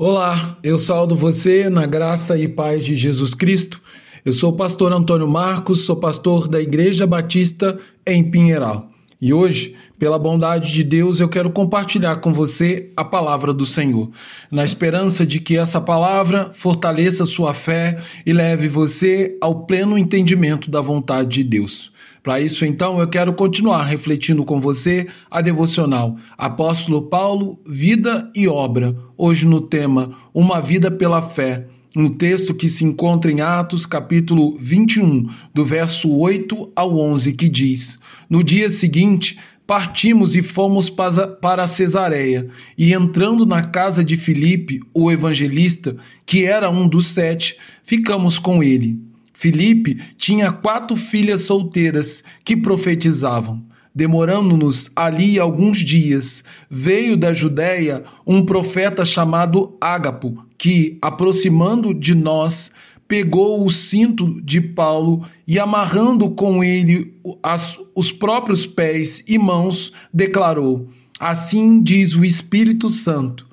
Olá, eu saldo você na graça e paz de Jesus Cristo. Eu sou o pastor Antônio Marcos, sou pastor da Igreja Batista em Pinheiral. E hoje, pela bondade de Deus, eu quero compartilhar com você a palavra do Senhor, na esperança de que essa palavra fortaleça sua fé e leve você ao pleno entendimento da vontade de Deus. Para isso, então, eu quero continuar refletindo com você a devocional Apóstolo Paulo, Vida e Obra, hoje no tema Uma Vida pela Fé, um texto que se encontra em Atos, capítulo 21, do verso 8 ao 11, que diz: No dia seguinte, partimos e fomos para Cesareia, e entrando na casa de Filipe, o evangelista, que era um dos sete, ficamos com ele. Filipe tinha quatro filhas solteiras que profetizavam. Demorando-nos ali alguns dias, veio da Judéia um profeta chamado Ágapo, que, aproximando de nós, pegou o cinto de Paulo e, amarrando com ele as, os próprios pés e mãos, declarou: Assim diz o Espírito Santo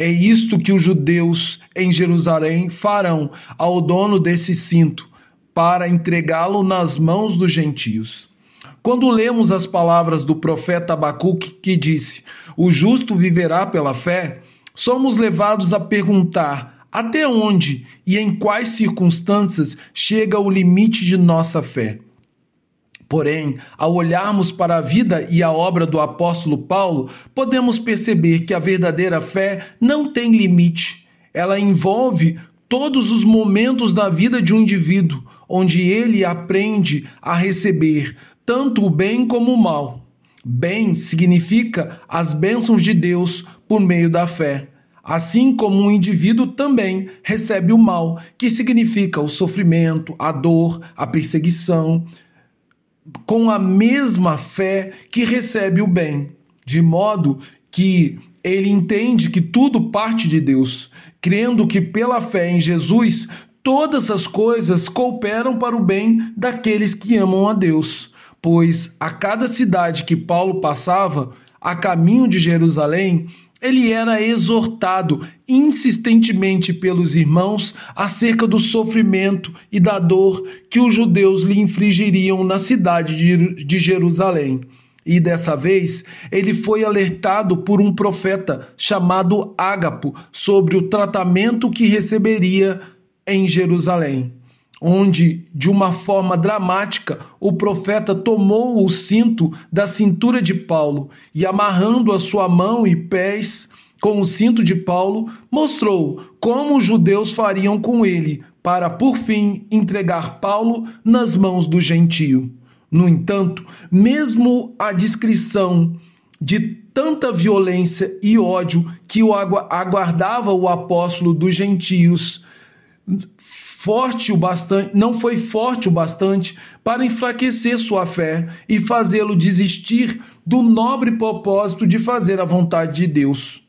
é isto que os judeus em Jerusalém farão ao dono desse cinto, para entregá-lo nas mãos dos gentios. Quando lemos as palavras do profeta Abacuque que disse: O justo viverá pela fé, somos levados a perguntar até onde e em quais circunstâncias chega o limite de nossa fé. Porém, ao olharmos para a vida e a obra do apóstolo Paulo, podemos perceber que a verdadeira fé não tem limite. Ela envolve todos os momentos da vida de um indivíduo, onde ele aprende a receber tanto o bem como o mal. Bem significa as bênçãos de Deus por meio da fé. Assim como um indivíduo também recebe o mal, que significa o sofrimento, a dor, a perseguição com a mesma fé que recebe o bem, de modo que ele entende que tudo parte de Deus, crendo que pela fé em Jesus todas as coisas cooperam para o bem daqueles que amam a Deus. Pois a cada cidade que Paulo passava, a caminho de Jerusalém, ele era exortado insistentemente pelos irmãos acerca do sofrimento e da dor que os judeus lhe infligiriam na cidade de Jerusalém. E dessa vez, ele foi alertado por um profeta chamado Ágapo sobre o tratamento que receberia em Jerusalém onde, de uma forma dramática, o profeta tomou o cinto da cintura de Paulo e, amarrando a sua mão e pés com o cinto de Paulo, mostrou como os judeus fariam com ele, para, por fim, entregar Paulo nas mãos do gentio. No entanto, mesmo a descrição de tanta violência e ódio que o aguardava o apóstolo dos gentios forte o bastante, não foi forte o bastante para enfraquecer sua fé e fazê-lo desistir do nobre propósito de fazer a vontade de Deus,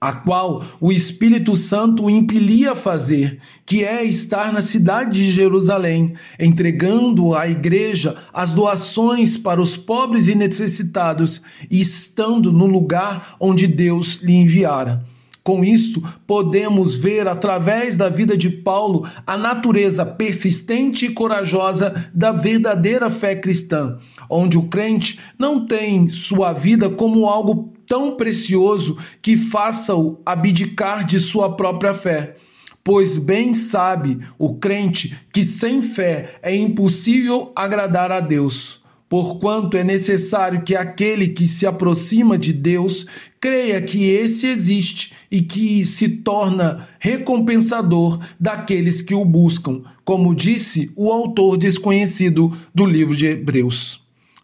a qual o Espírito Santo o impelia a fazer, que é estar na cidade de Jerusalém, entregando à igreja as doações para os pobres e necessitados e estando no lugar onde Deus lhe enviara. Com isto, podemos ver através da vida de Paulo a natureza persistente e corajosa da verdadeira fé cristã, onde o crente não tem sua vida como algo tão precioso que faça-o abdicar de sua própria fé. Pois bem sabe o crente que sem fé é impossível agradar a Deus porquanto é necessário que aquele que se aproxima de Deus creia que esse existe e que se torna recompensador daqueles que o buscam, como disse o autor desconhecido do livro de Hebreus.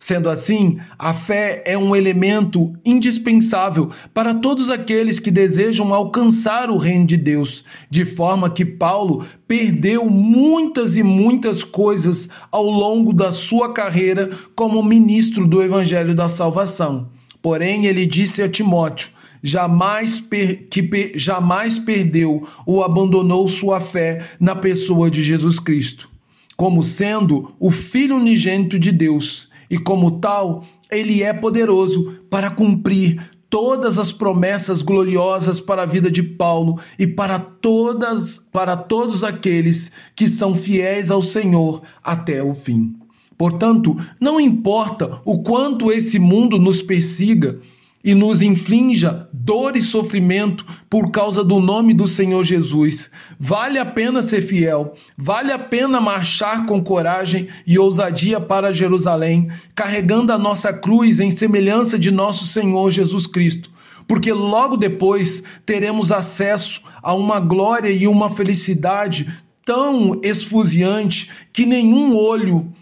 Sendo assim, a fé é um elemento indispensável para todos aqueles que desejam alcançar o reino de Deus, de forma que Paulo perdeu muitas e muitas coisas ao longo da sua carreira como ministro do Evangelho da Salvação. Porém, ele disse a Timóteo: jamais per, que per, jamais perdeu ou abandonou sua fé na pessoa de Jesus Cristo, como sendo o Filho unigênito de Deus e, como tal, ele é poderoso para cumprir todas as promessas gloriosas para a vida de Paulo e para todas para todos aqueles que são fiéis ao Senhor até o fim. Portanto, não importa o quanto esse mundo nos persiga, e nos inflinja dor e sofrimento por causa do nome do Senhor Jesus. Vale a pena ser fiel, vale a pena marchar com coragem e ousadia para Jerusalém, carregando a nossa cruz em semelhança de nosso Senhor Jesus Cristo. Porque logo depois teremos acesso a uma glória e uma felicidade tão esfuziante que nenhum olho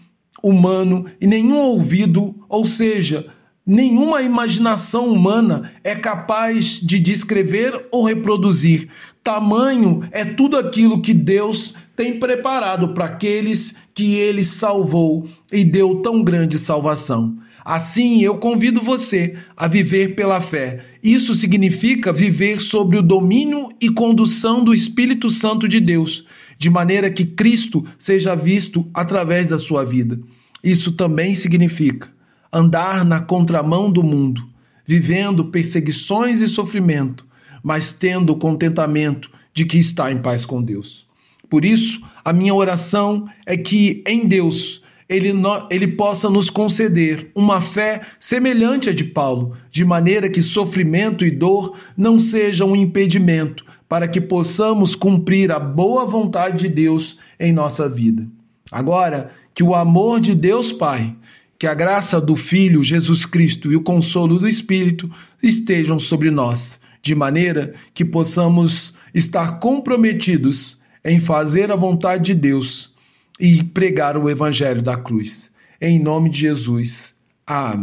humano e nenhum ouvido, ou seja, Nenhuma imaginação humana é capaz de descrever ou reproduzir. Tamanho é tudo aquilo que Deus tem preparado para aqueles que ele salvou e deu tão grande salvação. Assim, eu convido você a viver pela fé. Isso significa viver sob o domínio e condução do Espírito Santo de Deus, de maneira que Cristo seja visto através da sua vida. Isso também significa andar na contramão do mundo, vivendo perseguições e sofrimento, mas tendo o contentamento de que está em paz com Deus. Por isso, a minha oração é que em Deus ele, ele possa nos conceder uma fé semelhante à de Paulo, de maneira que sofrimento e dor não sejam um impedimento para que possamos cumprir a boa vontade de Deus em nossa vida. Agora, que o amor de Deus Pai que a graça do Filho Jesus Cristo e o consolo do Espírito estejam sobre nós, de maneira que possamos estar comprometidos em fazer a vontade de Deus e pregar o Evangelho da cruz. Em nome de Jesus. Amém.